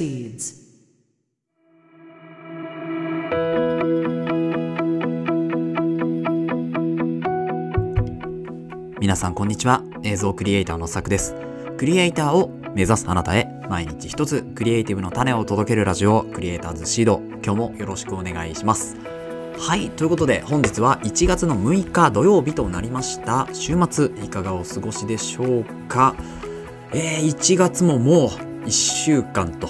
proceeds. 皆さんこんにちは。映像クリエイターのさくです。クリエイターを目指すあなたへ毎日一つクリエイティブの種を届けるラジオクリエイターズシード。今日もよろしくお願いします。はいということで本日は1月の6日土曜日となりました。週末いかがお過ごしでしょうか？えー、1月ももう1週間と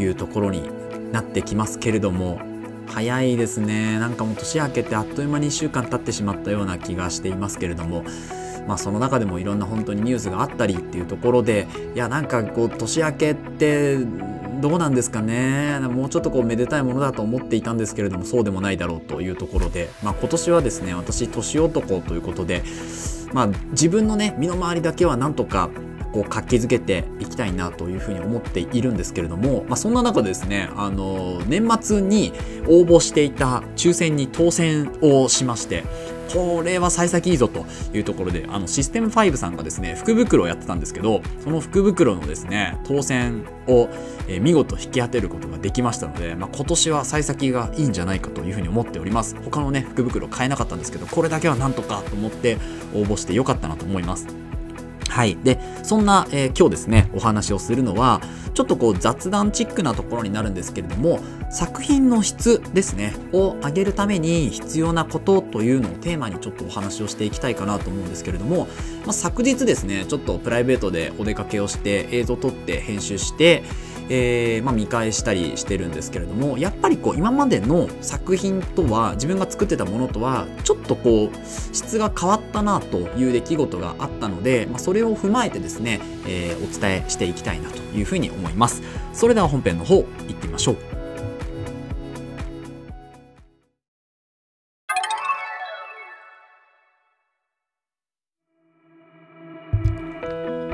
いうところになってきますけれども早いですね。なんかもう年明けてあっという間に1週間経ってしまったような気がしていますけれどもまあその中でもいろんな本当にニュースがあったりっていうところでいやなんかこう年明けってどうなんですかね。もうちょっとこうめでたいものだと思っていたんですけれどもそうでもないだろうというところで、まあ、今年はですね私年男ということで、まあ、自分のね身の回りだけはなんとかこう活気づけていきたいなというふうに思っているんですけれども、まあ、そんな中ですねあの年末に応募していた抽選に当選をしましてこれは幸先いいぞというところであのシステム5さんがですね福袋をやってたんですけどその福袋のですね当選を、え見事引き当てることができましたので、まあ、今年は幸先がいいんじゃないかというふうに思っております。他のね福袋買えなかったんですけどこれだけはなんとかと思って応募してよかったなと思います。はい。で、そんな、えー今日ですね、お話をするのは、ちょっとこう雑談チックなところになるんですけれども、作品の質ですね、を上げるために必要なことというのをテーマにちょっとお話をしていきたいかなと思うんですけれども、まあ、昨日ですね、ちょっとプライベートでお出かけをして映像撮って編集して、えーまあ、見返したりしてるんですけれどもやっぱりこう今までの作品とは自分が作ってたものとはちょっとこう質が変わったなという出来事があったので、まあ、それを踏まえてですね、えーお伝えしていきたいなというふうに思います。それでは本編の方行ってみましょう。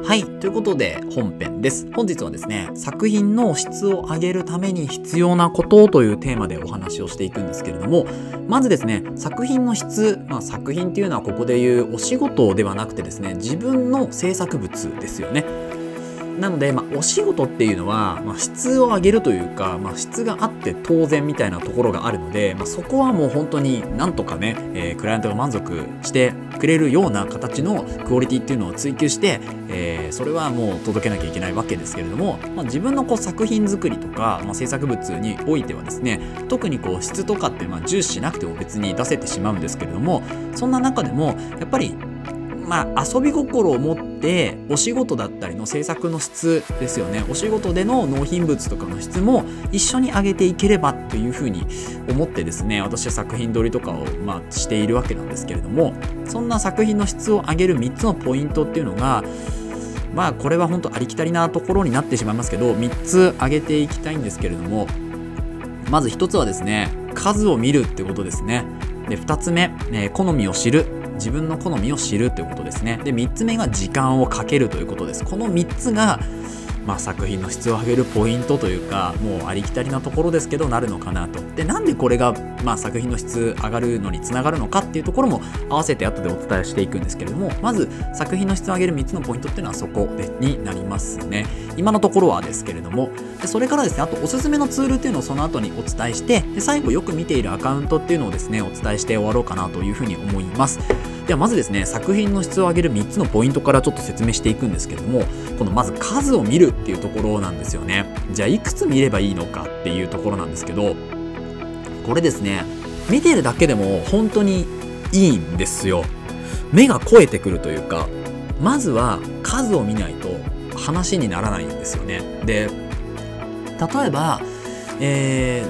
はい。ということで、本編です。本日はですね、作品の質を上げるために必要なことというテーマでお話をしていくんですけれども、まずですね、作品の質、まあ、作品っていうのはここでいうお仕事ではなくてですね、自分の制作物ですよね。なので、まあ、お仕事っていうのは、まあ、質を上げるというか、まあ、質があって当然みたいなところがあるので、まあ、そこはもう本当になんとかね、えークライアントが満足してくれるような形のクオリティっていうのを追求して、えーそれはもう届けなきゃいけないわけですけれども、まあ、自分のこう作品作りとか、まあ、制作物においてはですね特にこう質とかってまあ重視しなくても別に出せてしまうんですけれどもそんな中でもやっぱりまあ、遊び心を持ってでお仕事だったりの制作の質ですよね。お仕事での納品物とかの質も一緒に上げていければというふうに思ってですね私は作品撮りとかを、まあ、しているわけなんですけれどもそんな作品の質を上げる3つのポイントっていうのがまあこれは本当ありきたりなところになってしまいますけど3つ上げていきたいんですけれどもまず1つはですね数を見るってことですね。で2つ目、えー好みを知る。自分の好みを知るということですね。で3つ目が時間をかけるということです。この3つがまあ、作品の質を上げるポイントというかもうありきたりなところですけどなるのかなと。でなんでこれが、まあ、作品の質上がるのにつながるのかっていうところも合わせて後でお伝えしていくんですけれどもまず作品の質を上げる3つのポイントっていうのはそこでになりますね。今のところはですけれどもでそれからですねあとおすすめのツールっていうのをその後にお伝えしてで最後よく見ているアカウントっていうのをですねお伝えして終わろうかなというふうに思います。ではまずですね作品の質を上げる3つのポイントからちょっと説明していくんですけどもこのまず数を見るっていうところなんですよね。じゃあいくつ見ればいいのかっていうところなんですけどこれですね見てるだけでも本当にいいんですよ。目が肥えてくるというかまずは数を見ないと話にならないんですよね。で例えばえ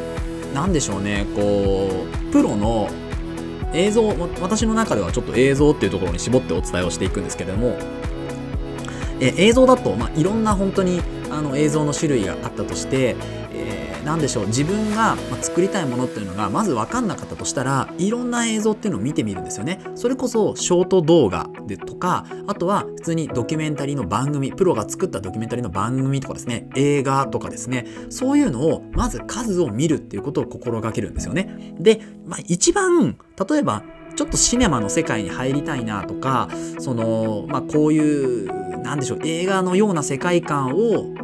ー、なんでしょうねこうプロの映像私の中ではちょっと映像っていうところに絞ってお伝えをしていくんですけれどもえ映像だと、まあ、いろんな本当にあの映像の種類があったとして、えーなんでしょう自分が、作りたいものっていうのがまず分かんなかったとしたらいろんな映像っていうのを見てみるんですよね。それこそショート動画でとかあとは普通にドキュメンタリーの番組プロが作ったドキュメンタリーの番組とかですね映画とかですねそういうのをまず数を見るっていうことを心がけるんですよね。で、まあ、一番例えばちょっとシネマの世界に入りたいなとかその、まあ、こういうなんでしょう映画のような世界観を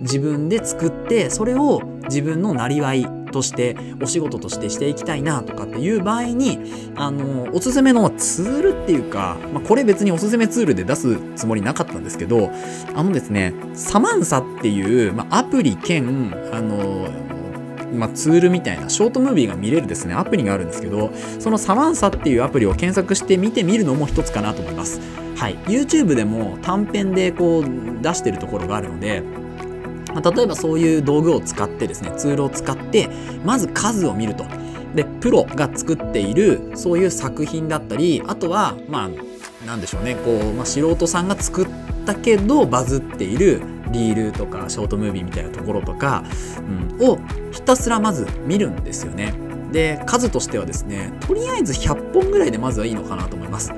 自分で作ってそれを自分のなりわいとしてお仕事としてしていきたいなとかっていう場合にあのおすすめのツールっていうか、まあ、これ別におすすめツールで出すつもりなかったんですけどあのですねサマンサっていう、まあ、アプリ兼あのまあ、ツールみたいなショートムービーが見れるですねアプリがあるんですけどそのサマンサっていうアプリを検索して見てみるのも一つかなと思います。はい。YouTube でも短編でこう出してるところがあるので、例えばそういう道具を使ってですねツールを使ってまず数を見ると。でプロが作っているそういう作品だったりあとはまあなんでしょうねこう、まあ、素人さんが作ったけどバズっているリールとかショートムービーみたいなところとか、うん、をひたすらまず見るんですよね。で数としてはですねとりあえず100本ぐらいでまずはいいのかなと思います。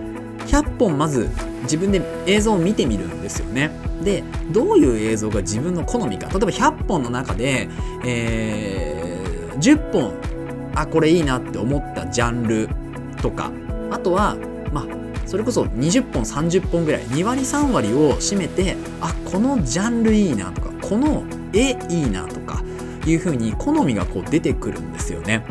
100本まず自分で映像を見てみるんですよね。でどういう映像が自分の好みか。例えば100本の中で、えー、10本あこれいいなって思ったジャンルとか。あとはまあそれこそ20本30本ぐらい2割3割を占めてあこのジャンルいいなとかこの絵いいなとかいうふうに好みがこう出てくるんですよね。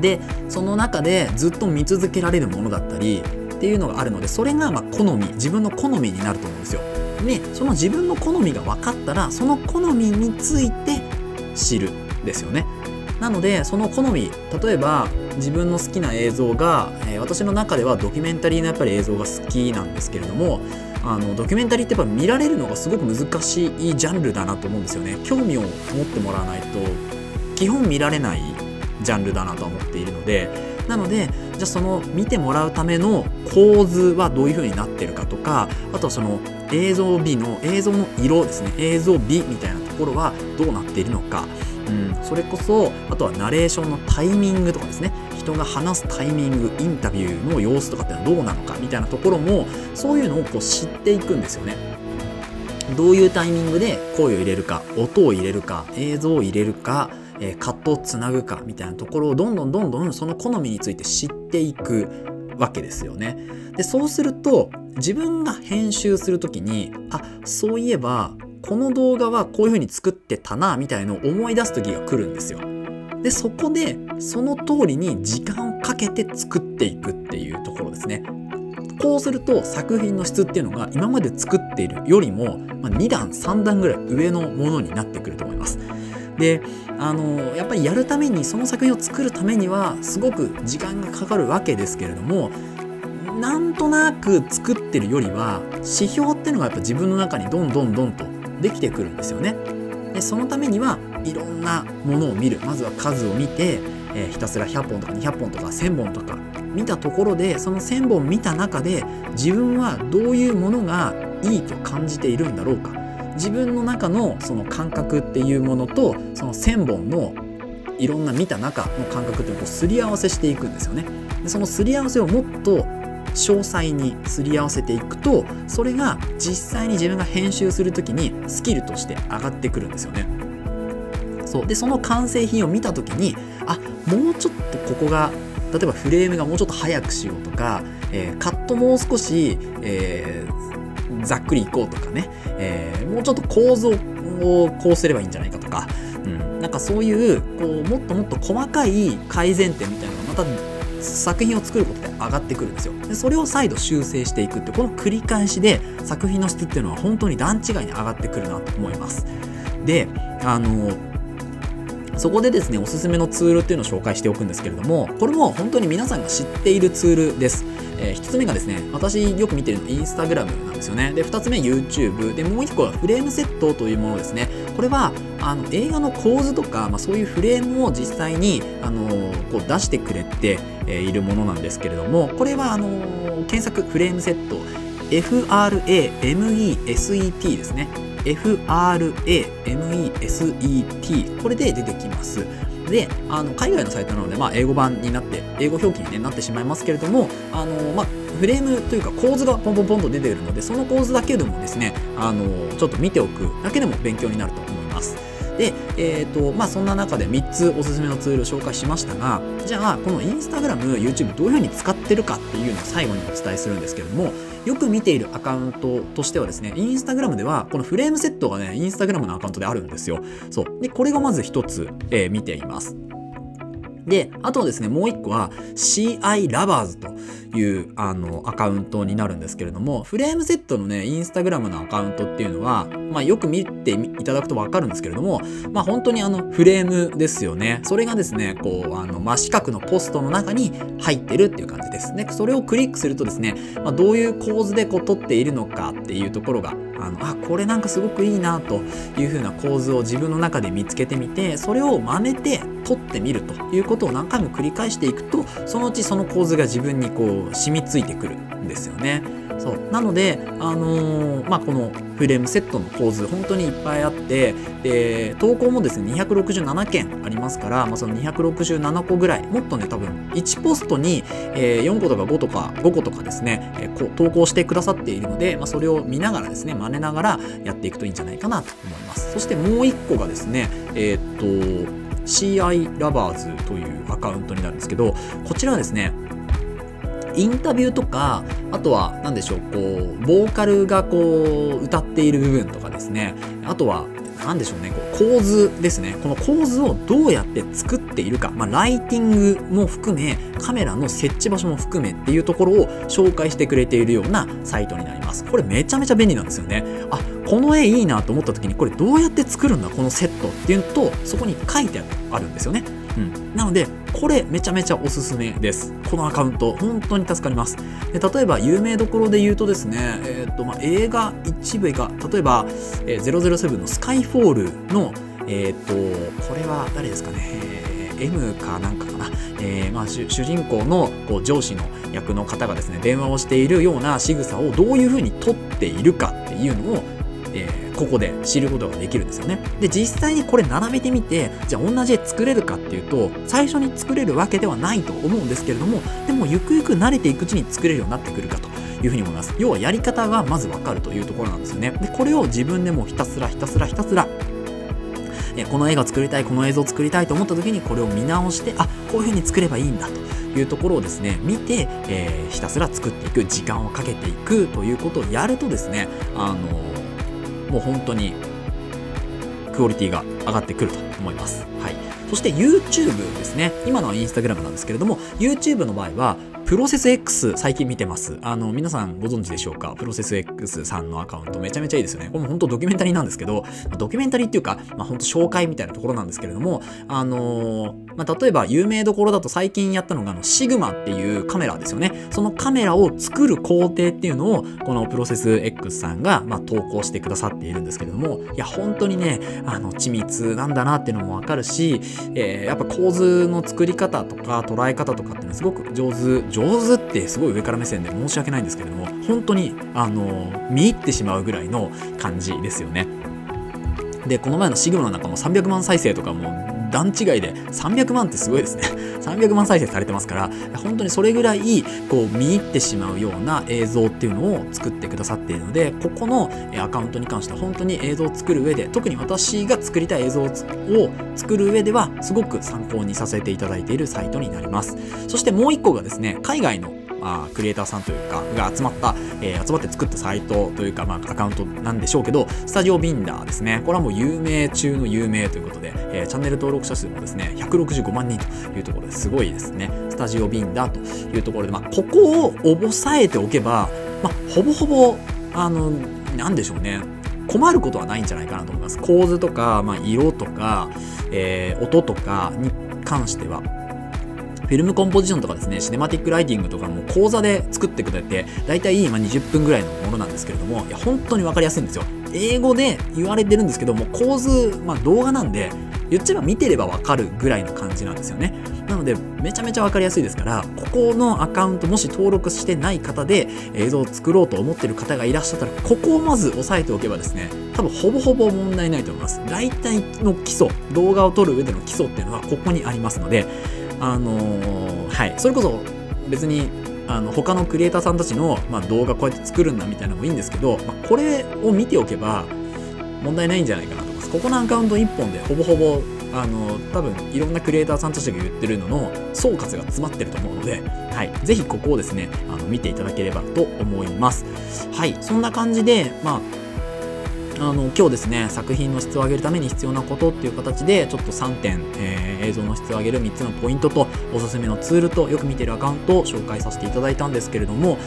でその中でずっと見続けられるものだったりっていうのがあるのでそれがま好み自分の好みになると思うんですよ。でその自分の好みが分かったらその好みについて知るですよね。なのでその好み例えば自分の好きな映像が、えー、私の中ではドキュメンタリーのやっぱり映像が好きなんですけれどもあのドキュメンタリーってやっぱ見られるのがすごく難しいジャンルだなと思うんですよね興味を持ってもらわないと基本見られないジャンルだなと思っているのでなのでじゃあその見てもらうための構図はどういう風になってるかとかあとはその映像美の映像の色ですね。映像美みたいなところはどうなっているのか、うん、それこそあとはナレーションのタイミングとかですね。人が話すタイミングインタビューの様子とかってのはどうなのかみたいなところもそういうのをこう知っていくんですよね。どういうタイミングで声を入れるか音を入れるか映像を入れるかえー、カットをつなぐかみたいなところをどんどんどんどんその好みについて知っていくわけですよね。でそうすると自分が編集する時にあそういえばこの動画はこういう風に作ってたなみたいのを思い出す時が来るんですよ。でそこでその通りに時間をかけて作っていくっていうところですね。こうすると作品の質っていうのが今まで作っているよりも2段3段ぐらい上のものになってくると思います。であのやっぱりやるためにその作品を作るためにはすごく時間がかかるわけですけれどもなんとなく作ってるよりは指標っていうのがやっぱ自分の中にどんどんどんとできてくるんですよね。でそのためにはいろんなものを見る。まずは数を見て、えー、ひたすら100本とか200本とか1000本とか。見たところでその1000本見た中で自分はどういうものがいいと感じているんだろうか。自分の中のその感覚っていうものとその1,000本のいろんな見た中の感覚っていうのをすり合わせしていくんですよね。でそのすり合わせをもっと詳細にすり合わせていくとそれが実際に自分が編集する時にスキルとして上がってくるんですよね。そうでその完成品を見た時にあもうちょっとここが例えばフレームがもうちょっと早くしようとか、えー、カットもう少し、えーざっくりいこうとかね、えー、もうちょっと構造をこうすればいいんじゃないかとか、うん、なんかそういうこうもっともっと細かい改善点みたいなのがまた作品を作ることで上がってくるんですよ。でそれを再度修正していくってこの繰り返しで作品の質っていうのは本当に段違いに上がってくるなと思います。であのそこでですねおすすめのツールっていうのを紹介しておくんですけれどもこれも本当に皆さんが知っているツールですえー、1つ目がですね、私よく見てるのインスタグラムなんですよね。で、2つ目 YouTube。で、もう1個はフレームセットというものですね。これは、あの、映画の構図とか、まあ、そういうフレームを実際に、あのー、こう出してくれて、え、いるものなんですけれども、これは、あのー、検索フレームセット、FRAMESET ですね。FRAMESET これで出てきます。であの海外のサイトなので、まあ、英語版になって英語表記に、なってしまいますけれどもあの、まあ、フレームというか構図がポンポンポンと出ているのでその構図だけでもですねあのちょっと見ておくだけでも勉強になると思います。で、えーとまあ、そんな中で3つおすすめのツールを紹介しましたがじゃあこのインスタグラム YouTube どういうふうに使ってるかっていうのを最後にお伝えするんですけれどもよく見ているアカウントとしてはですね、インスタグラムでは、このフレームセットがね、インスタグラムのアカウントであるんですよ。そう。で、これがまず一つ、えー、見ています。で、あとですね、もう一個は CI ラバーズというあのアカウントになるんですけれども、フレームセットのね、インスタグラムのアカウントっていうのは、まあよく見ていただくとわかるんですけれども、まあ本当にあのフレームですよね。それがですね、こう、あの真四角のポストの中に入ってるっていう感じですね。それをクリックするとですね、まあ、どういう構図でこう撮っているのかっていうところがあのあこれなんかすごくいいなというふうな構図を自分の中で見つけてみてそれを真似て撮ってみるということを何回も繰り返していくとそのうちその構図が自分にこう染みついてくるんですよね。そうなので、あのー、まあ、このフレームセットの構図本当にいっぱいあってで投稿もですね267件ありますから、まあ、その267個ぐらいもっとね多分1ポストに、えー、4個とか5とか5個とかですね、えー、こ投稿してくださっているので、まあ、それを見ながらですね真似ながらやっていくといいんじゃないかなと思います。そしてもう1個がですねえっと CI ラバーズというアカウントになるんですけどこちらはですねインタビューとかあとは何でしょうこうボーカルがこう歌っている部分とかですねあとは何でしょうね。こう構図ですね。この構図をどうやって作っているか、まあ、ライティングも含めカメラの設置場所も含めっていうところを紹介してくれているようなサイトになります。これめちゃめちゃ便利なんですよね。あこの絵いいなと思った時にこれどうやって作るんだこのセットっていうとそこに書いてあるんですよね。うん、なのでこれめちゃめちゃおすすめです。このアカウント本当に助かります。で例えば有名どころで言うとですね、えーとまあ、映画一部が例えば、えー、007のスカイフォールのえっ、ー、とこれは誰ですかね、え、M かなんかかな、えーまあ、主人公のこう上司の役の方がですね電話をしているような仕草をどういうふうに撮っているかっていうのをえー、ここで知ることができるんですよね。で、実際にこれ並べてみて、じゃあ同じ絵作れるかっていうと、最初に作れるわけではないと思うんですけれども、でもゆくゆく慣れていくうちに作れるようになってくるかと。いうふうに思います。要はやり方がまずわかるというところなんですよね。で、これを自分でもひたすらひたすらひたすらこの絵が作りたい、この映像を作りたいと思った時にこれを見直して、あ、こういうふうに作ればいいんだというところをですね、見て、えー、ひたすら作っていく、時間をかけていくということをやるとですね、あのもう本当にクオリティが上がってくると思います。はい。そして YouTube ですね。今のは Instagram なんですけれども、YouTube の場合は、プロセス X 最近見てます。あの、皆さんご存知でしょうか？プロセス X さんのアカウントめちゃめちゃいいですよね。これも本当ドキュメンタリーなんですけど、ドキュメンタリーっていうか、まあ本当紹介みたいなところなんですけれども、あのー、まあ例えば有名どころだと最近やったのがあの、シグマっていうカメラですよね。そのカメラを作る工程っていうのを、このプロセス X さんが、まあ投稿してくださっているんですけれども、いや、本当にね、あの、緻密なんだなっていうのもわかるし、えー、やっぱ構図の作り方とか捉え方とかっていうのはすごく上手、上手ってすごい上から目線で申し訳ないんですけれども本当にあの見入ってしまうぐらいの感じですよね。でこの前のシグマなんかも300万再生とかも段違いで300万ってすごいですね。300万再生されてますから本当にそれぐらいこう見入ってしまうような映像っていうのを作ってくださっているのでここのアカウントに関しては本当に映像を作る上で特に私が作りたい映像を作る上ではすごく参考にさせていただいているサイトになります。そしてもう一個がですね海外のあ、クリエイターさんというかが集まった、えー、集まって作ったサイトというか、まあ、アカウントなんでしょうけどスタジオビンダーですね。これはもう有名中の有名ということで、えー、チャンネル登録者数もですね165万人というところですごいですね。スタジオビンダーというところで、まあ、ここを押さえておけば、まあ、ほぼほぼあのなんでしょうね。困ることはないんじゃないかなと思います。構図とか、まあ、色とか、えー、音とかに関しては。フィルムコンポジションとかですね、シネマティックライティングとかも講座で作ってくれて、だいたい今20分ぐらいのものなんですけれども、いや、本当にわかりやすいんですよ。英語で言われてるんですけども、構図、まあ動画なんで、言っちゃえば見てればわかるぐらいの感じなんですよね。なので、めちゃめちゃわかりやすいですから、ここのアカウントもし登録してない方で映像を作ろうと思ってる方がいらっしゃったら、ここをまず押さえておけばですね、多分ほぼほぼ問題ないと思います。大体の基礎、動画を撮る上での基礎っていうのはここにありますので、あのー、はい、それこそ別にあの他のクリエイターさんたちの、まあ、動画こうやって作るんだみたいなのもいいんですけど、まあ、これを見ておけば問題ないんじゃないかなと思います。ここのアカウント1本でほぼほぼあの多分いろんなクリエイターさんたちが言ってるのの総括が詰まってると思うので、はい、ぜひここをですねあの見ていただければと思います。はい。そんな感じでまああの今日ですね作品の質を上げるために必要なことっていう形でちょっと3点、えー、映像の質を上げる3つのポイントとおすすめのツールとよく見てるアカウントを紹介させていただいたんですけれども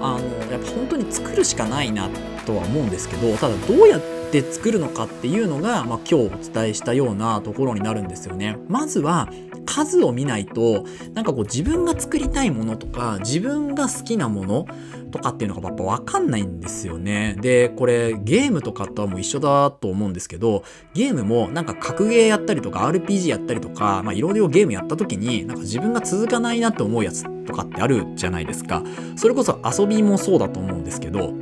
あのやっぱ本当に作るしかないなとは思うんですけどただどうやって作るのかっていうのが、まあ、今日お伝えしたようなところになるんですよね。まずは数を見ないとなんかこう自分が作りたいものとか自分が好きなものとかっていうのがやっぱ分かんないんですよね。で、これゲームとかとはもう一緒だと思うんですけど、ゲームもなんか格ゲーやったりとか RPG やったりとか、いろいろゲームやった時になんか自分が続かないなって思うやつとかってあるじゃないですか。それこそ遊びもそうだと思うんですけど、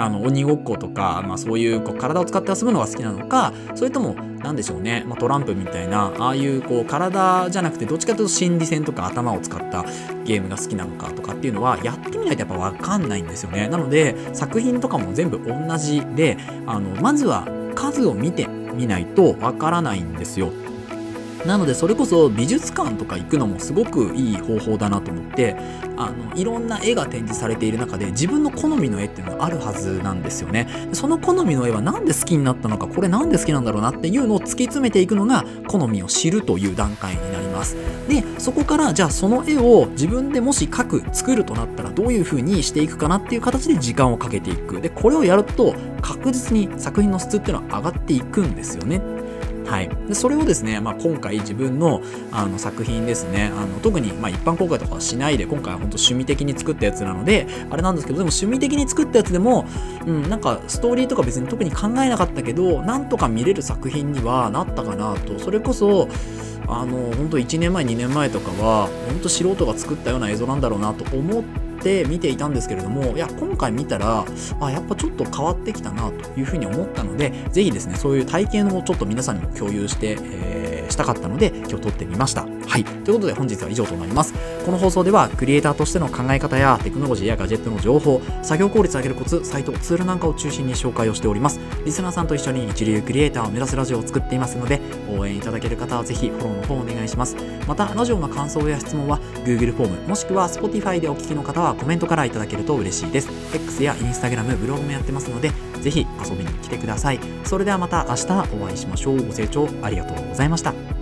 あの鬼ごっことか、まあ、そういうこう体を使って遊ぶのが好きなのかそれとも何でしょうね、まあ、トランプみたいなああいうこう体じゃなくてどっちかというと心理戦とか頭を使ったゲームが好きなのかとかっていうのはやってみないとやっぱ分かんないんですよね。なので作品とかも全部同じであのまずは数を見てみないと分からないんですよ。なのでそれこそ美術館とか行くのもすごくいい方法だなと思ってあのいろんな絵が展示されている中で自分の好みの絵っていうのがあるはずなんですよね。その好みの絵は何で好きになったのかこれ何で好きなんだろうなっていうのを突き詰めていくのが好みを知るという段階になります。でそこからじゃあその絵を自分でもし描く作るとなったらどういう風にしていくかなっていう形で時間をかけていく。でこれをやると確実に作品の質っていうのは上がっていくんですよね。はい、でそれをですね、まあ、今回自分のあの作品ですね。あの特にま一般公開とかはしないで今回は本当趣味的に作ったやつなのであれなんですけどでも趣味的に作ったやつでも、うん、なんかストーリーとか別に特に考えなかったけどなんとか見れる作品にはなったかなと。それこそあの本当1年前2年前とかは本当素人が作ったような映像なんだろうなと思ってって見ていたんですけれどもいや今回見たらあやっぱちょっと変わってきたなというふうに思ったので是非ですねそういう体験をちょっと皆さんにも共有して、えー、したかったので今日撮ってみました。はい。ということで本日は以上となります。この放送ではクリエイターとしての考え方やテクノロジーやガジェットの情報作業効率を上げるコツサイトツールなんかを中心に紹介をしております。リスナーさんと一緒に一流クリエイターを目指すラジオを作っていますので応援いただける方はぜひフォローの方お願いします。またラジオの感想や質問は Google フォームもしくは Spotify でお聞きの方はコメントからいただけると嬉しいです。X や Instagram ブログもやってますのでぜひ遊びに来てください。それではまた明日お会いしましょう。ご清聴ありがとうございました。